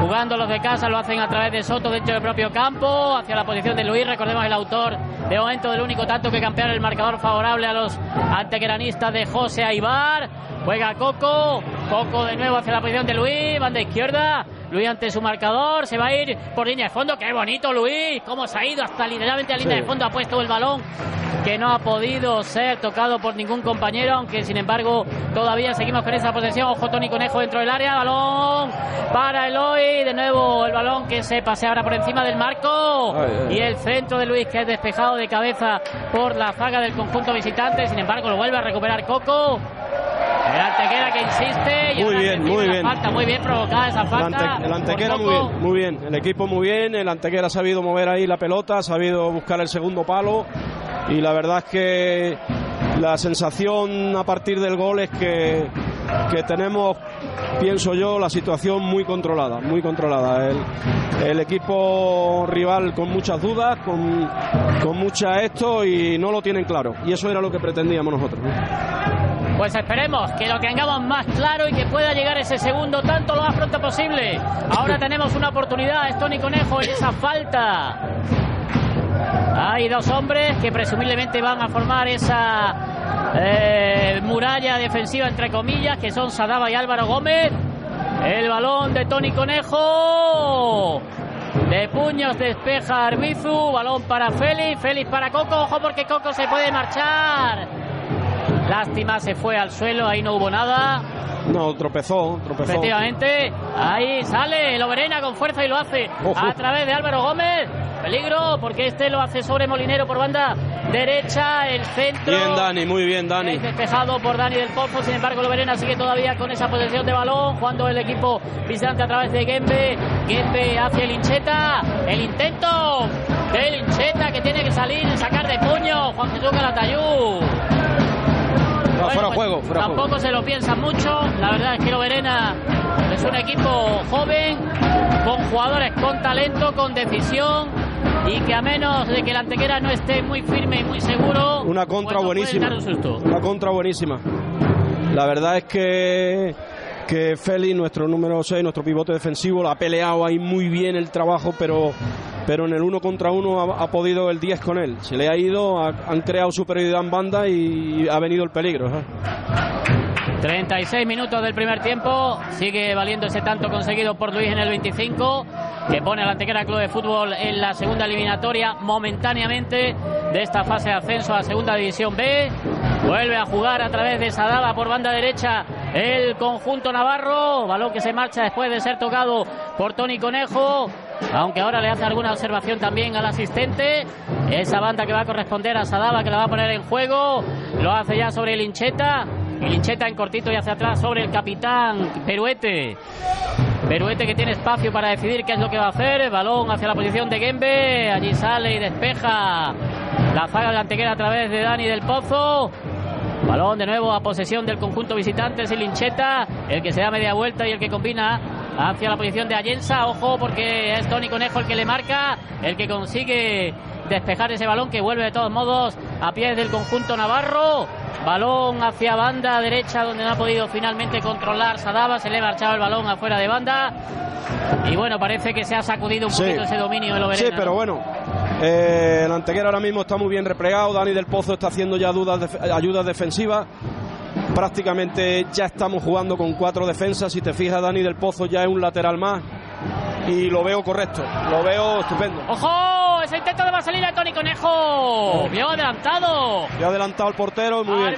Jugando los de casa lo hacen a través de Soto dentro del propio campo, hacia la posición de Luis. Recordemos el autor de momento del único tanto que campear el marcador favorable a los antequeranistas de José Aibar. Juega Coco, Coco de nuevo hacia la posición de Luis, banda izquierda. Luis ante su marcador, se va a ir por línea de fondo. ¡Qué bonito Luis! ¿Cómo se ha ido hasta literalmente a línea de fondo? Ha puesto el balón que no ha podido ser tocado por ningún compañero, aunque sin embargo todavía seguimos con esa posesión. Ojo Tony Conejo dentro del área, balón para Eloy, de nuevo el balón que se pasea ahora por encima del marco y el centro de Luis que es despejado de cabeza por la zaga del conjunto visitante, sin embargo lo vuelve a recuperar Coco. El Antequera que insiste y muy bien, muy bien. Falta, muy bien provocada esa falta. El, Antequera muy bien, muy bien. El equipo muy bien. El Antequera ha sabido mover ahí la pelota, ha sabido buscar el segundo palo. Y la verdad es que la sensación a partir del gol es que, que tenemos, pienso yo, la situación muy controlada, muy controlada. El, el equipo rival con muchas dudas, con, con mucha esto y no lo tienen claro. Y eso era lo que pretendíamos nosotros. Pues esperemos que lo tengamos más claro y que pueda llegar ese segundo tanto lo más pronto posible. Ahora tenemos una oportunidad, es Tony Conejo en esa falta. Hay dos hombres que presumiblemente van a formar esa eh, muralla defensiva, entre comillas, que son Sadaba y Álvaro Gómez. El balón de Tony Conejo. De puños despeja Arbizu. Balón para Félix. Félix para Coco. Ojo porque Coco se puede marchar. Lástima, se fue al suelo. Ahí no hubo nada. No, tropezó, tropezó. Efectivamente, ahí sale el Oberena con fuerza y lo hace a través de Álvaro Gómez. Peligro, porque este lo hace sobre Molinero por banda derecha, el centro. Bien, Dani, muy bien, Dani. Despejado por Dani del Pozo, sin embargo, Loberena sigue todavía con esa posesión de balón, jugando el equipo visitante a través de Gembe. Gembe hacia el Hincheta, el intento del Hincheta que tiene que salir y sacar de puño Juan Jesús Calatayú. No, fuera pues juego, fuera tampoco juego. se lo piensa mucho. La verdad es que Loberena es un equipo joven, con jugadores con talento, con decisión y que a menos de que la Antequera no esté muy firme y muy seguro, una contra pues buenísima, un una contra buenísima. La verdad es que que Félix, nuestro número 6, nuestro pivote defensivo, la ha peleado ahí muy bien el trabajo, pero pero en el uno contra uno ha, podido el 10 con él. Se le ha ido, ha, han creado superioridad en banda y ha venido el peligro. ¿eh? 36 minutos del primer tiempo, sigue valiendo ese tanto conseguido por Luis en el 25, que pone al Antequera Club de Fútbol en la segunda eliminatoria momentáneamente de esta fase de ascenso a Segunda División B. Vuelve a jugar a través de Sadaba por banda derecha el conjunto navarro, balón que se marcha después de ser tocado por Tony Conejo, aunque ahora le hace alguna observación también al asistente. Esa banda que va a corresponder a Sadaba, que la va a poner en juego, lo hace ya sobre el Hincheta. El Hincheta en cortito y hacia atrás sobre el capitán Peruete. Peruete que tiene espacio para decidir qué es lo que va a hacer. Balón hacia la posición de Gembe. Allí sale y despeja la zaga de a través de Dani del Pozo. Balón de nuevo a posesión del conjunto visitante, es el que se da media vuelta y el que combina hacia la posición de Ayensa. Ojo, porque es Tony Conejo el que le marca, el que consigue despejar ese balón que vuelve de todos modos a pies del conjunto navarro. Balón hacia banda derecha donde no ha podido finalmente controlar Sadaba, se le ha marchado el balón afuera de banda. Y bueno, parece que se ha sacudido un Sí. poquito ese dominio de Loberena. Sí, pero ¿no? bueno, eh, el Antequera ahora mismo está muy bien replegado. Dani del Pozo está haciendo ya dudas ayudas defensivas. Prácticamente ya estamos jugando con cuatro defensas. Si te fijas, Dani del Pozo ya es un lateral más. y lo veo correcto, lo veo estupendo. ¡Ojo! Ese intento de vaselina de Tony Conejo. Vio adelantado. Vio adelantado el portero, muy bien.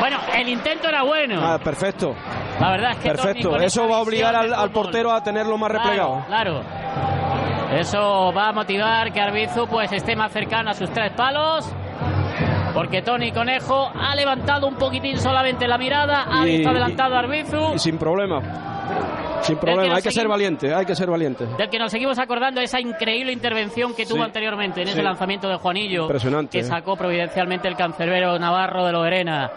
Bueno, el intento era bueno. Ah, perfecto. La verdad es que Perfecto, eso va a obligar al, portero a tenerlo más replegado. Claro. Eso va a motivar que Arbizu pues esté más cercano a sus tres palos. Porque Tony Conejo ha levantado un poquitín solamente la mirada, ha visto adelantado a Arbizu. Y sin problema. Sin problema, hay que ser valiente, hay que ser valiente. Del que nos seguimos acordando esa increíble intervención que tuvo anteriormente en ese lanzamiento de Juanillo. Impresionante. Que ¿eh? sacó providencialmente el cancerbero Navarro de Loberena.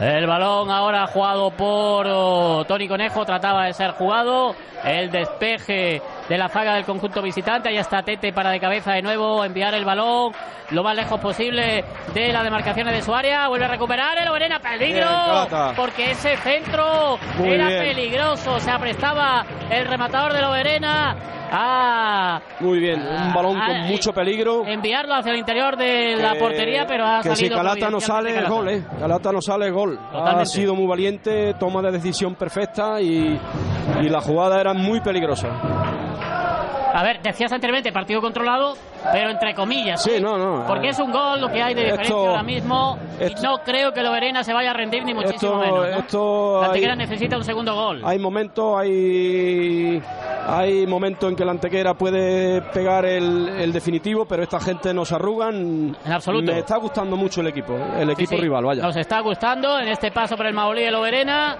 El balón ahora jugado por oh, Tony Conejo, trataba de ser jugado. El despeje de la zaga del conjunto visitante. Ahí está Tete para de cabeza de nuevo enviar el balón lo más lejos posible de las demarcaciones de su área. Vuelve a recuperar el Oberena. Peligro. porque ese centro era peligroso. Se aprestaba el rematador del Oberena a. Muy bien, un balón con mucho peligro. Enviarlo hacia el interior de la portería, pero ha que salido. Si Calata no sale, es gol, ¿eh? Calata no sale, gol. Ha sido muy valiente, toma de decisión perfecta y, y la jugada era muy peligrosa. A ver, decías anteriormente partido controlado, pero entre comillas. Sí, no, no. Porque es un gol lo que hay de diferencia ahora mismo. y no creo que Loberena se vaya a rendir ni muchísimo menos. la Antequera necesita un segundo gol. Hay momentos, hay. Hay momentos en que la Antequera puede pegar el, definitivo, pero esta gente nos arrugan. En absoluto. Me está gustando mucho el equipo, el equipo rival, vaya. Nos está gustando en este paso por el Maulí de Loberena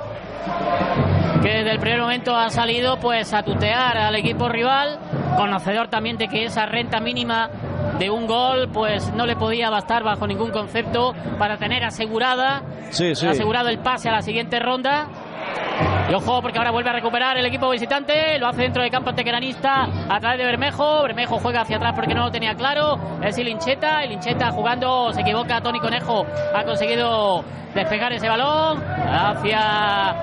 que desde el primer momento ha salido pues a tutear al equipo rival, conocedor también de que esa renta mínima de un gol pues no le podía bastar bajo ningún concepto para tener asegurada asegurado el pase a la siguiente ronda. Y ojo, porque ahora vuelve a recuperar el equipo visitante. Lo hace dentro del campo tequeranista a través de Bermejo. Bermejo juega hacia atrás porque no lo tenía claro. Es el Lincheta. El Lincheta jugando, se equivoca. Tony Conejo ha conseguido despegar ese balón hacia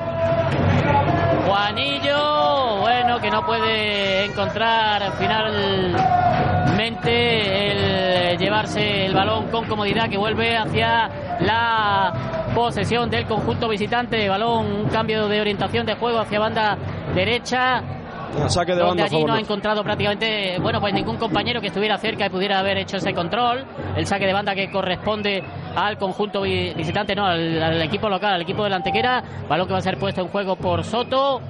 Juanillo, bueno, que no puede encontrar finalmente el llevarse el balón con comodidad que vuelve hacia la posesión del conjunto visitante. Balón, un cambio de orientación de juego hacia banda derecha. Saque de donde allí no ha encontrado prácticamente, bueno, pues ningún compañero que estuviera cerca y pudiera haber hecho ese control. El saque de banda que corresponde al conjunto visitante, no, al, equipo local, al equipo de la Antequera. Balón que va a ser puesto en juego por Soto.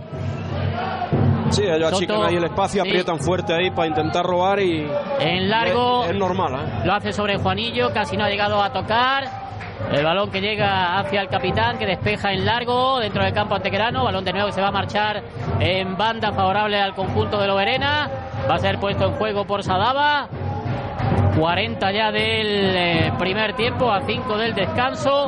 Sí, ellos achican ahí el espacio, aprietan fuerte ahí para intentar robar y. En largo. Es, normal, ¿eh? Lo hace sobre Juanillo, casi no ha llegado a tocar. El balón que llega hacia el capitán, que despeja en largo dentro del campo antequerano. Balón de nuevo que se va a marchar en banda favorable al conjunto de Loberena. Va a ser puesto en juego por Sadaba. 40 ya del eh, primer tiempo, a 5 del descanso.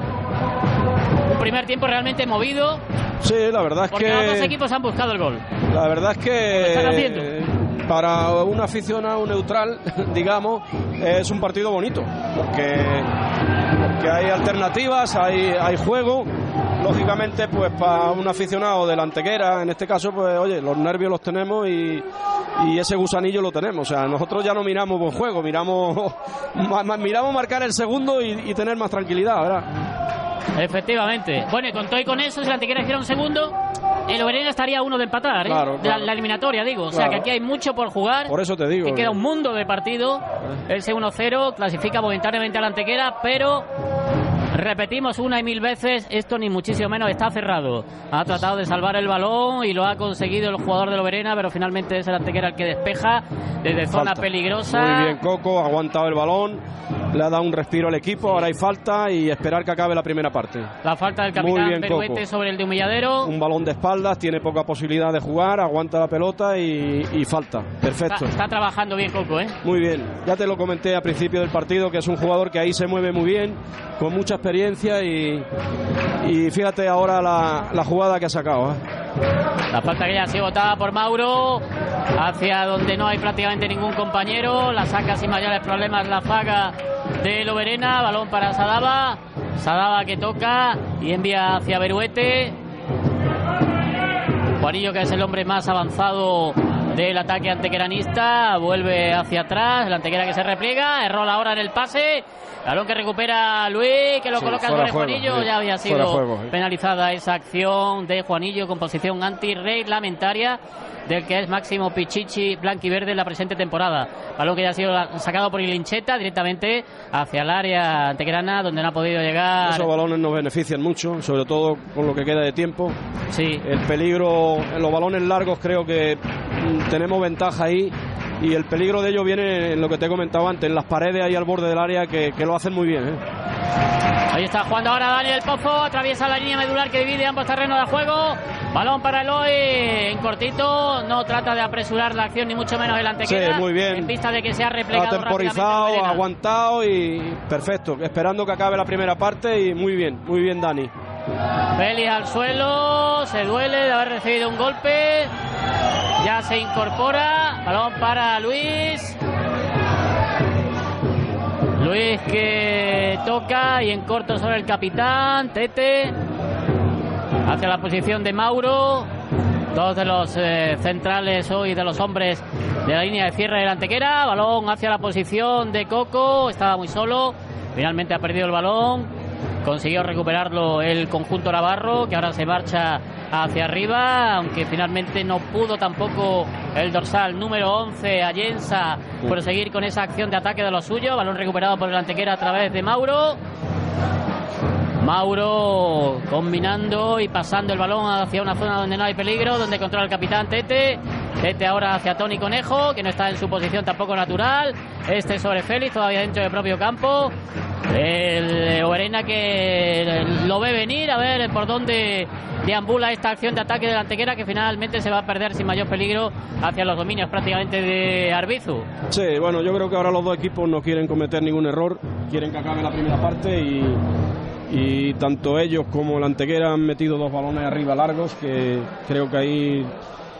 Un primer tiempo realmente movido. Sí, la verdad es que. Los dos equipos han buscado el gol. La verdad es que. Para un aficionado neutral, digamos, es un partido bonito. Porque, porque hay alternativas, hay, hay juego lógicamente, pues para un aficionado de la en este caso, pues oye, los nervios los tenemos y, y ese gusanillo lo tenemos. O sea, nosotros ya no miramos buen juego, miramos, miramos marcar el segundo y, tener más tranquilidad, ¿verdad? Efectivamente. Bueno, y con todo y con eso, si la antequera hiciera un segundo, el Oberena estaría uno de empatar, ¿eh? La, eliminatoria, digo. O sea que aquí hay mucho por jugar. Por eso te digo. Que queda un mundo de partido. Ese 1-0 clasifica momentáneamente a la Antequera, pero Repetimos una y mil veces, esto ni muchísimo menos está cerrado. Ha tratado de salvar el balón y lo ha conseguido el jugador de Loberena, pero finalmente es el Antequera el que despeja desde zona peligrosa. Muy bien, Coco, ha aguantado el balón, le ha dado un respiro al equipo, ahora hay falta y esperar que acabe la primera parte. La falta del capitán Peruete sobre el de Humilladero. Un balón de espaldas, tiene poca posibilidad de jugar, aguanta la pelota y, falta. Perfecto. Está, trabajando bien Coco, ¿eh? Muy bien. Ya te lo comenté al principio del partido, que es un jugador que ahí se mueve muy bien, con mucha experiencia y, fíjate ahora la, jugada que ha sacado. ¿eh? La falta que ya ha sido botada por Mauro hacia donde no hay prácticamente ningún compañero. La saca sin mayores problemas la faga de Loberena. Balón para Sadaba. Sadaba que toca y envía hacia Beruete. Juanillo, que es el hombre más avanzado del ataque antequeranista. Vuelve hacia atrás. El antequera que se repliega. Error ahora en el pase. Balón que recupera Luis, que lo coloca sobre Juanillo. Ya había sido penalizada esa acción de Juanillo con posición antirreglamentaria del que es Máximo Pichichi blanquiverde en la presente temporada. Balón que ya ha sido sacado por Ilincheta directamente hacia el área antequerana donde no ha podido llegar. Esos balones nos benefician mucho, sobre todo con lo que queda de tiempo. Sí. El peligro en los balones largos creo que mm, tenemos ventaja ahí y el peligro de ello viene en lo que te he comentado antes, en las paredes ahí al borde del área que, lo hacen muy bien. ¿eh? Ahí está jugando ahora Daniel Pozo, atraviesa la línea medular que divide ambos terrenos de juego. Balón para Eloy en cortito, no trata de apresurar la acción ni mucho menos el antequera. Sí, muy bien. En vista de que se ha replegado. Ha temporizado, ha aguantado y perfecto. Esperando que acabe la primera parte y muy bien, muy bien Dani. Félix al suelo, se duele de haber recibido un golpe. Ya se incorpora. Balón para Luis. Luis que toca y en corto sobre el capitán. Tete. Hacia la posición de Mauro. Dos de los eh, centrales hoy de los hombres de la línea de cierre de antequera. Balón hacia la posición de Coco. Estaba muy solo. Finalmente ha perdido el balón. Consiguió recuperarlo el conjunto Navarro, que ahora se marcha hacia arriba, aunque finalmente no pudo tampoco el dorsal número 11, Allensa, proseguir con esa acción de ataque de los suyos. Balón recuperado por el antequera a través de Mauro. Mauro combinando y pasando el balón hacia una zona donde no hay peligro, donde controla el capitán Tete. Tete ahora hacia Tony Conejo, que no está en su posición tampoco natural. Este sobre Félix, todavía dentro del propio campo. El Oberena que lo ve venir, a ver por dónde deambula esta acción de ataque de la antequera que finalmente se va a perder sin mayor peligro hacia los dominios prácticamente de Arbizu. Sí, bueno, yo creo que ahora los dos equipos no quieren cometer ningún error, quieren que acabe la primera parte y, y tanto ellos como la antequera han metido dos balones arriba largos que creo que ahí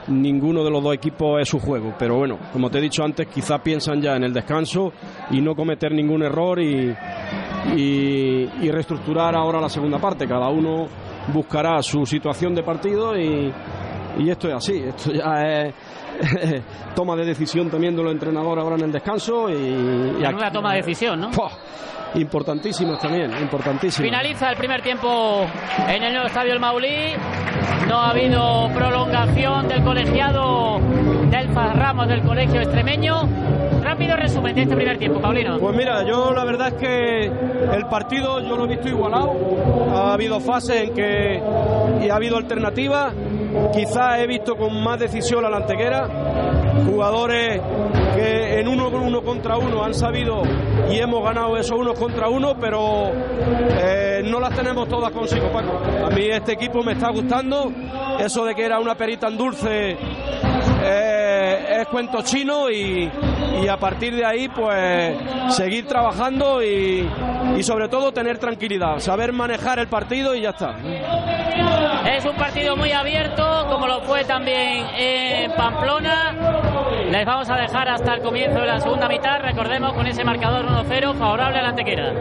ninguno de los dos equipos es su juego. Pero bueno, como te he dicho antes, quizás piensan ya en el descanso y no cometer ningún error y, y, reestructurar ahora la segunda parte. Cada uno buscará su situación de partido y, y esto es así. Esto ya es toma de decisión también de los entrenadores ahora en el descanso y, y toma de decisión, ¿no? Importantísimas también, importantísimas. Finaliza el primer tiempo en el nuevo estadio El Maulí. No ha habido prolongación del colegiado Delfas Ramos del colegio extremeño. Rápido resumen de este primer tiempo, Paulino. Pues mira, yo la verdad es que el partido yo lo he visto igualado. Ha habido fases en que y ha habido alternativas. Quizás he visto con más decisión a la antequera. Jugadores que en uno, uno contra uno han sabido y hemos ganado esos unos contra uno, pero eh, no las tenemos todas consigo, Paco. A mí este equipo me está gustando. Eso de que era una perita en dulce eh, es cuento chino y, y, a partir de ahí pues seguir trabajando y, sobre todo tener tranquilidad, saber manejar el partido y ya está. Es un partido muy abierto, como lo fue también en Pamplona. Les vamos a dejar hasta el comienzo de la segunda mitad, recordemos con ese marcador 1-0 favorable a la Antequera.